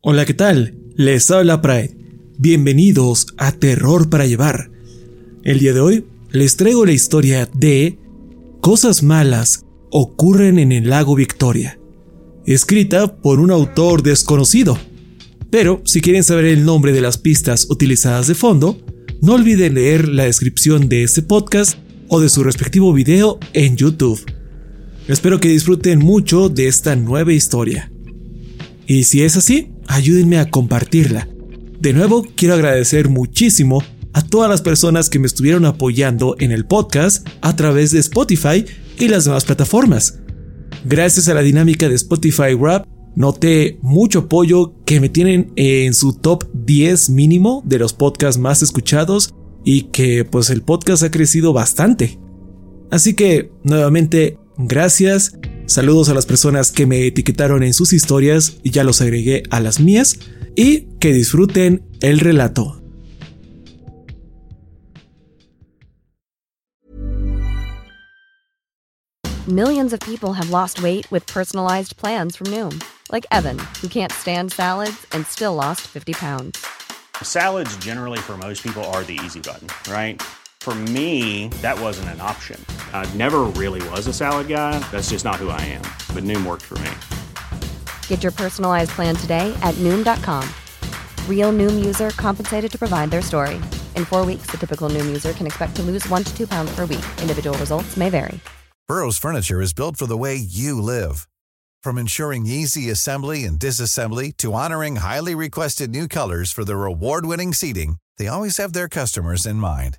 Hola, ¿qué tal? Les habla Pride. Bienvenidos a Terror para Llevar. El día de hoy les traigo la historia de Cosas malas ocurren en el lago Victoria, escrita por un autor desconocido. Pero si quieren saber el nombre de las pistas utilizadas de fondo, no olviden leer la descripción de este podcast o de su respectivo video en YouTube. Espero que disfruten mucho de esta nueva historia. Y si es así, ayúdenme a compartirla. De nuevo, quiero agradecer muchísimo a todas las personas que me estuvieron apoyando en el podcast a través de Spotify y las demás plataformas. Gracias a la dinámica de Spotify Rap, noté mucho apoyo que me tienen en su top 10 mínimo de los podcasts más escuchados y que pues el podcast ha crecido bastante. Así que, nuevamente, gracias. Saludos a las personas que me etiquetaron en sus historias y ya los agregué a las mías. Y que disfruten el relato. Millions of people have lost weight with personalized plans from Noom, like Evan, who can't stand salads and still lost 50 pounds. Salads, generally, for most people, are the easy button, right? For me, that wasn't an option. I never really was a salad guy. That's just not who I am. But Noom worked for me. Get your personalized plan today at Noom.com. Real Noom user compensated to provide their story. In four weeks, the typical Noom user can expect to lose one to two pounds per week. Individual results may vary. Burrow's furniture is built for the way you live. From ensuring easy assembly and disassembly to honoring highly requested new colors for their award-winning seating, they always have their customers in mind.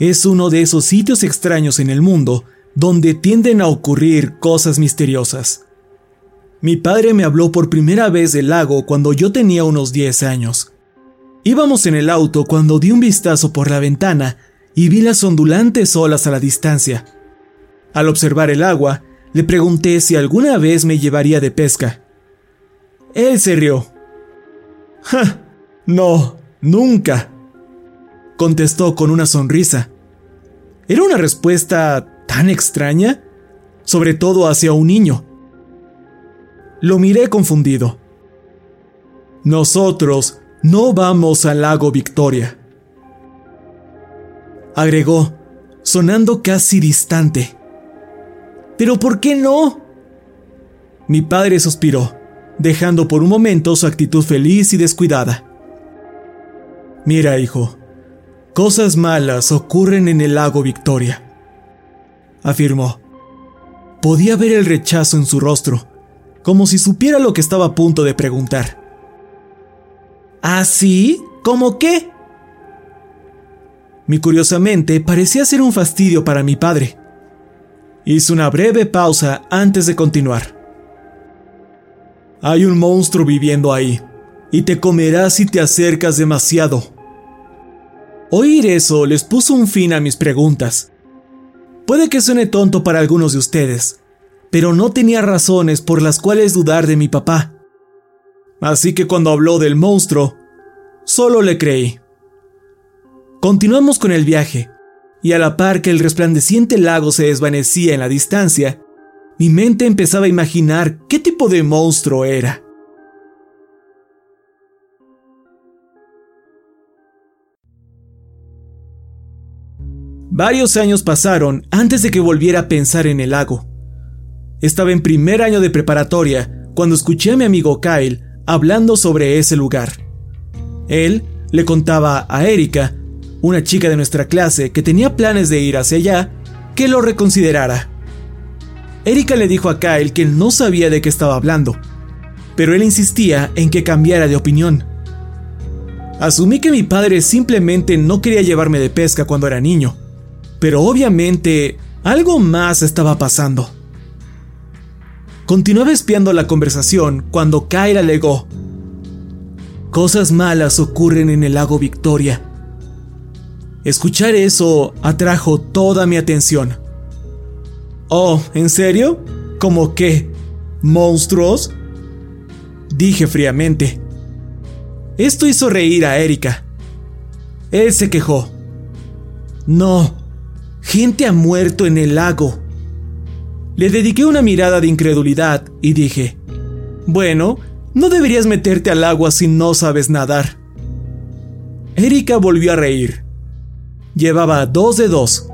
es uno de esos sitios extraños en el mundo donde tienden a ocurrir cosas misteriosas. Mi padre me habló por primera vez del lago cuando yo tenía unos 10 años. Íbamos en el auto cuando di un vistazo por la ventana y vi las ondulantes olas a la distancia. Al observar el agua, le pregunté si alguna vez me llevaría de pesca. Él se rió. ¡Ja! No, nunca contestó con una sonrisa. Era una respuesta tan extraña, sobre todo hacia un niño. Lo miré confundido. Nosotros no vamos al lago Victoria. Agregó, sonando casi distante. ¿Pero por qué no? Mi padre suspiró, dejando por un momento su actitud feliz y descuidada. Mira, hijo, Cosas malas ocurren en el lago Victoria, afirmó. Podía ver el rechazo en su rostro, como si supiera lo que estaba a punto de preguntar. ¿Ah, sí? ¿Cómo qué? Mi curiosamente parecía ser un fastidio para mi padre. Hice una breve pausa antes de continuar. Hay un monstruo viviendo ahí, y te comerá si te acercas demasiado. Oír eso les puso un fin a mis preguntas. Puede que suene tonto para algunos de ustedes, pero no tenía razones por las cuales dudar de mi papá. Así que cuando habló del monstruo, solo le creí. Continuamos con el viaje, y a la par que el resplandeciente lago se desvanecía en la distancia, mi mente empezaba a imaginar qué tipo de monstruo era. Varios años pasaron antes de que volviera a pensar en el lago. Estaba en primer año de preparatoria cuando escuché a mi amigo Kyle hablando sobre ese lugar. Él le contaba a Erika, una chica de nuestra clase que tenía planes de ir hacia allá, que lo reconsiderara. Erika le dijo a Kyle que no sabía de qué estaba hablando, pero él insistía en que cambiara de opinión. Asumí que mi padre simplemente no quería llevarme de pesca cuando era niño, pero obviamente algo más estaba pasando. Continuaba espiando la conversación cuando Kyle alegó. Cosas malas ocurren en el lago Victoria. Escuchar eso atrajo toda mi atención. Oh, ¿en serio? ¿Cómo qué? ¿Monstruos? Dije fríamente. Esto hizo reír a Erika. Él se quejó. No, gente ha muerto en el lago. Le dediqué una mirada de incredulidad y dije, bueno, no deberías meterte al agua si no sabes nadar. Erika volvió a reír. Llevaba dos de dos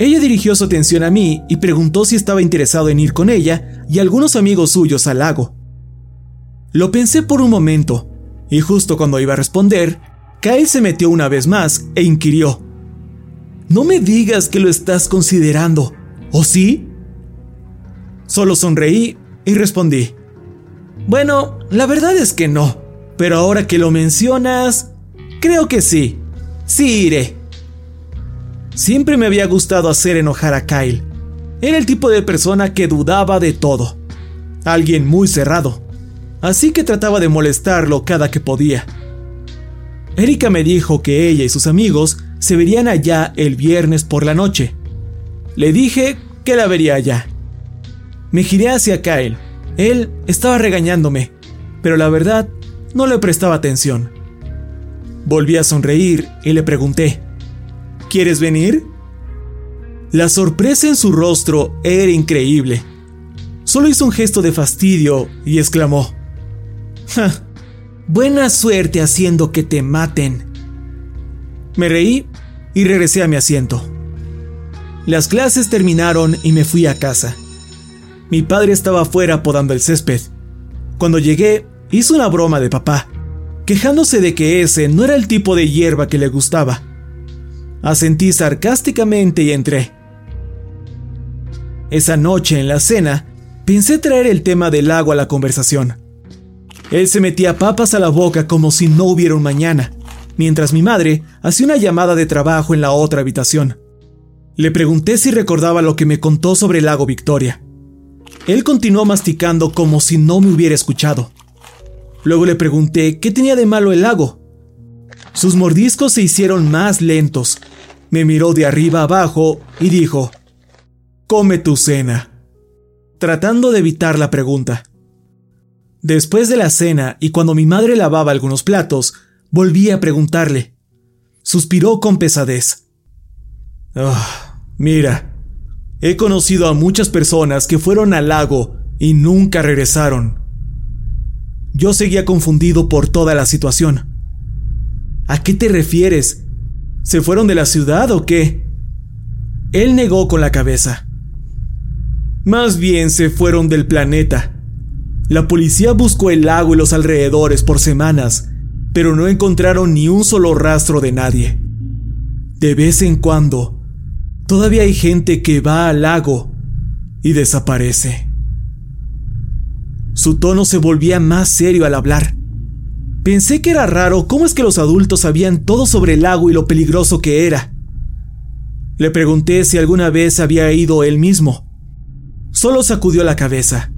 ella dirigió su atención a mí y preguntó si estaba interesado en ir con ella y algunos amigos suyos al lago. Lo pensé por un momento, y justo cuando iba a responder, Kyle se metió una vez más e inquirió. No me digas que lo estás considerando, ¿o sí? Solo sonreí y respondí. Bueno, la verdad es que no, pero ahora que lo mencionas, creo que sí. Sí iré. Siempre me había gustado hacer enojar a Kyle. Era el tipo de persona que dudaba de todo. Alguien muy cerrado. Así que trataba de molestarlo cada que podía. Erika me dijo que ella y sus amigos se verían allá el viernes por la noche. Le dije que la vería allá. Me giré hacia Kyle. Él estaba regañándome, pero la verdad no le prestaba atención. Volví a sonreír y le pregunté, ¿Quieres venir? La sorpresa en su rostro era increíble. Solo hizo un gesto de fastidio y exclamó, Buena suerte haciendo que te maten. Me reí y regresé a mi asiento. Las clases terminaron y me fui a casa. Mi padre estaba afuera podando el césped. Cuando llegué, hizo una broma de papá, quejándose de que ese no era el tipo de hierba que le gustaba. Asentí sarcásticamente y entré. Esa noche en la cena, pensé traer el tema del agua a la conversación. Él se metía papas a la boca como si no hubiera un mañana, mientras mi madre hacía una llamada de trabajo en la otra habitación. Le pregunté si recordaba lo que me contó sobre el lago Victoria. Él continuó masticando como si no me hubiera escuchado. Luego le pregunté qué tenía de malo el lago, sus mordiscos se hicieron más lentos. Me miró de arriba abajo y dijo, Come tu cena, tratando de evitar la pregunta. Después de la cena y cuando mi madre lavaba algunos platos, volví a preguntarle. Suspiró con pesadez. Ah, mira, he conocido a muchas personas que fueron al lago y nunca regresaron. Yo seguía confundido por toda la situación. ¿A qué te refieres? ¿Se fueron de la ciudad o qué? Él negó con la cabeza. Más bien se fueron del planeta. La policía buscó el lago y los alrededores por semanas, pero no encontraron ni un solo rastro de nadie. De vez en cuando, todavía hay gente que va al lago y desaparece. Su tono se volvía más serio al hablar. Pensé que era raro cómo es que los adultos sabían todo sobre el lago y lo peligroso que era. Le pregunté si alguna vez había ido él mismo. Solo sacudió la cabeza.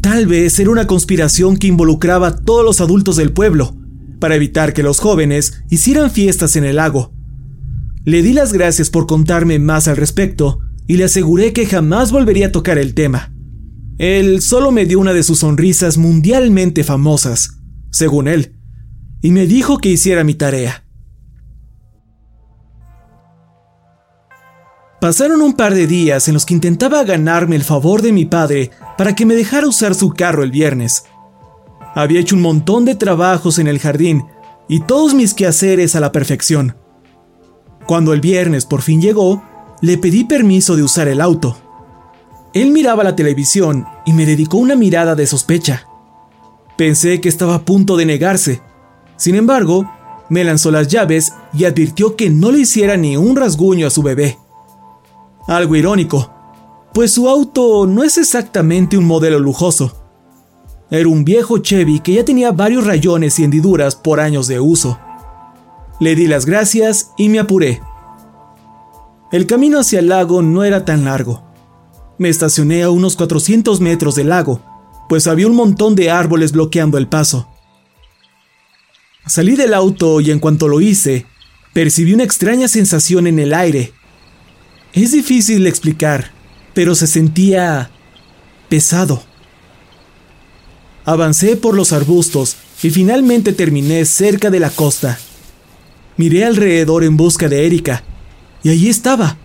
Tal vez era una conspiración que involucraba a todos los adultos del pueblo, para evitar que los jóvenes hicieran fiestas en el lago. Le di las gracias por contarme más al respecto y le aseguré que jamás volvería a tocar el tema. Él solo me dio una de sus sonrisas mundialmente famosas, según él, y me dijo que hiciera mi tarea. Pasaron un par de días en los que intentaba ganarme el favor de mi padre para que me dejara usar su carro el viernes. Había hecho un montón de trabajos en el jardín y todos mis quehaceres a la perfección. Cuando el viernes por fin llegó, le pedí permiso de usar el auto. Él miraba la televisión y me dedicó una mirada de sospecha. Pensé que estaba a punto de negarse. Sin embargo, me lanzó las llaves y advirtió que no le hiciera ni un rasguño a su bebé. Algo irónico, pues su auto no es exactamente un modelo lujoso. Era un viejo Chevy que ya tenía varios rayones y hendiduras por años de uso. Le di las gracias y me apuré. El camino hacia el lago no era tan largo. Me estacioné a unos 400 metros del lago, pues había un montón de árboles bloqueando el paso. Salí del auto y en cuanto lo hice, percibí una extraña sensación en el aire es difícil explicar, pero se sentía pesado. Avancé por los arbustos y finalmente terminé cerca de la costa. Miré alrededor en busca de Erika, y allí estaba,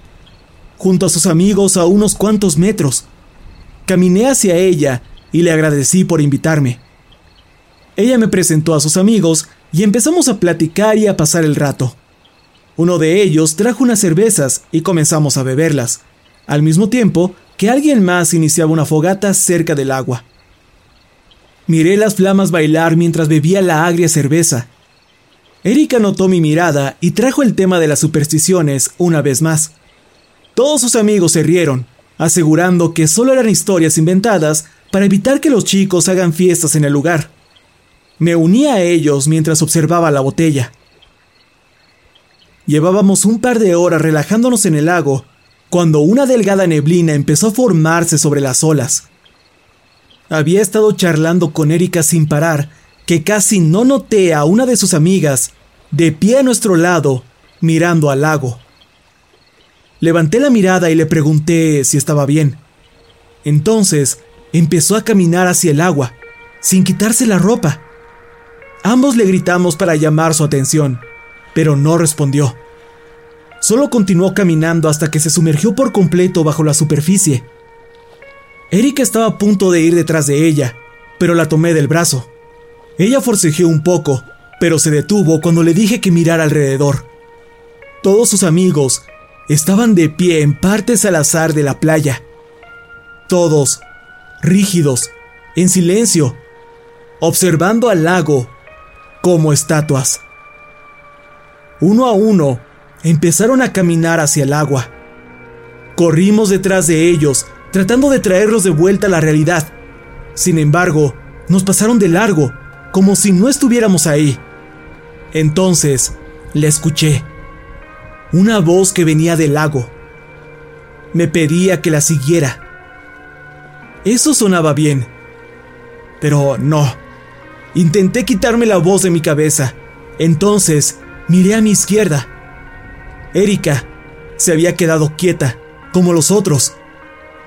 junto a sus amigos a unos cuantos metros. Caminé hacia ella y le agradecí por invitarme. Ella me presentó a sus amigos y empezamos a platicar y a pasar el rato. Uno de ellos trajo unas cervezas y comenzamos a beberlas, al mismo tiempo que alguien más iniciaba una fogata cerca del agua. Miré las flamas bailar mientras bebía la agria cerveza. Erika notó mi mirada y trajo el tema de las supersticiones una vez más. Todos sus amigos se rieron, asegurando que solo eran historias inventadas para evitar que los chicos hagan fiestas en el lugar. Me uní a ellos mientras observaba la botella. Llevábamos un par de horas relajándonos en el lago cuando una delgada neblina empezó a formarse sobre las olas. Había estado charlando con Erika sin parar, que casi no noté a una de sus amigas de pie a nuestro lado, mirando al lago. Levanté la mirada y le pregunté si estaba bien. Entonces empezó a caminar hacia el agua, sin quitarse la ropa. Ambos le gritamos para llamar su atención pero no respondió. Solo continuó caminando hasta que se sumergió por completo bajo la superficie. Erika estaba a punto de ir detrás de ella, pero la tomé del brazo. Ella forcejeó un poco, pero se detuvo cuando le dije que mirara alrededor. Todos sus amigos estaban de pie en partes al azar de la playa. Todos, rígidos, en silencio, observando al lago como estatuas. Uno a uno, empezaron a caminar hacia el agua. Corrimos detrás de ellos, tratando de traerlos de vuelta a la realidad. Sin embargo, nos pasaron de largo, como si no estuviéramos ahí. Entonces, la escuché. Una voz que venía del lago. Me pedía que la siguiera. Eso sonaba bien. Pero no. Intenté quitarme la voz de mi cabeza. Entonces Miré a mi izquierda. Erika se había quedado quieta, como los otros.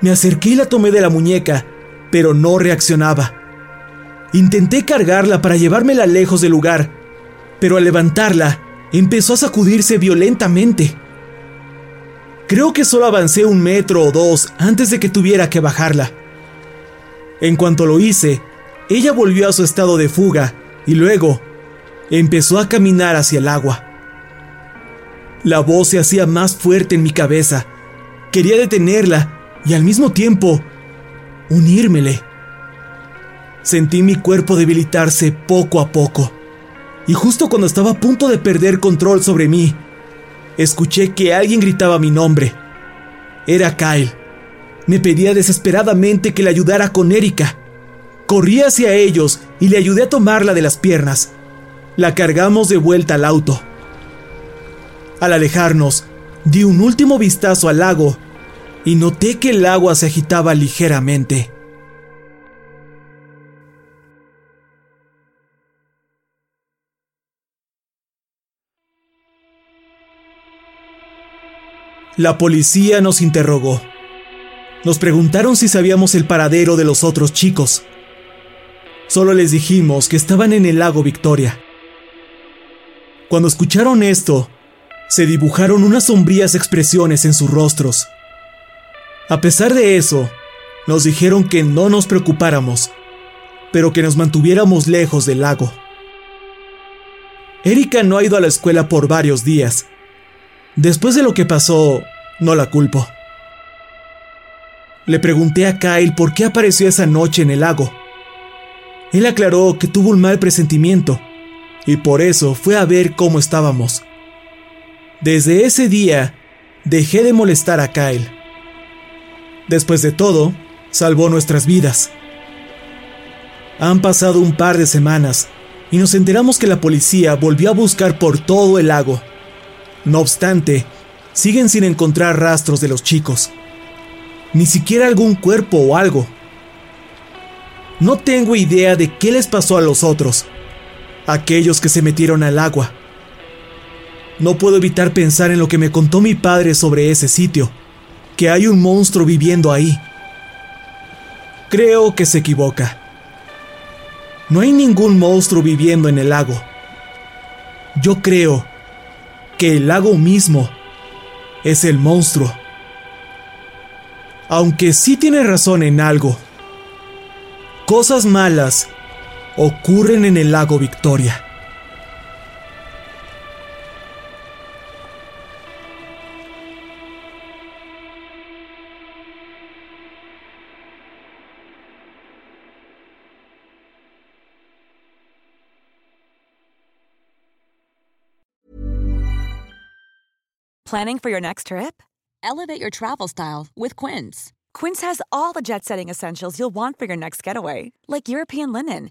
Me acerqué y la tomé de la muñeca, pero no reaccionaba. Intenté cargarla para llevármela lejos del lugar, pero al levantarla, empezó a sacudirse violentamente. Creo que solo avancé un metro o dos antes de que tuviera que bajarla. En cuanto lo hice, ella volvió a su estado de fuga y luego empezó a caminar hacia el agua. La voz se hacía más fuerte en mi cabeza. Quería detenerla y al mismo tiempo unírmele. Sentí mi cuerpo debilitarse poco a poco. Y justo cuando estaba a punto de perder control sobre mí, escuché que alguien gritaba mi nombre. Era Kyle. Me pedía desesperadamente que le ayudara con Erika. Corrí hacia ellos y le ayudé a tomarla de las piernas. La cargamos de vuelta al auto. Al alejarnos, di un último vistazo al lago y noté que el agua se agitaba ligeramente. La policía nos interrogó. Nos preguntaron si sabíamos el paradero de los otros chicos. Solo les dijimos que estaban en el lago Victoria. Cuando escucharon esto, se dibujaron unas sombrías expresiones en sus rostros. A pesar de eso, nos dijeron que no nos preocupáramos, pero que nos mantuviéramos lejos del lago. Erika no ha ido a la escuela por varios días Después de lo que pasó, no la culpo. Le pregunté a Kyle por qué apareció esa noche en el lago. Él aclaró que tuvo un mal presentimiento y por eso fue a ver cómo estábamos. Desde ese día, dejé de molestar a Kyle. Después de todo, salvó nuestras vidas. Han pasado un par de semanas y nos enteramos que la policía volvió a buscar por todo el lago no obstante, siguen sin encontrar rastros de los chicos. Ni siquiera algún cuerpo o algo. No tengo idea de qué les pasó a los otros, aquellos que se metieron al agua. No puedo evitar pensar en lo que me contó mi padre sobre ese sitio, que hay un monstruo viviendo ahí. Creo que se equivoca. No hay ningún monstruo viviendo en el lago. Yo creo que el lago mismo es el monstruo. Aunque sí tiene razón en algo. Cosas malas ocurren en el lago Victoria. Planning for your next trip? Elevate your travel style with Quince. Quince has all the jet setting essentials you'll want for your next getaway, like European linen,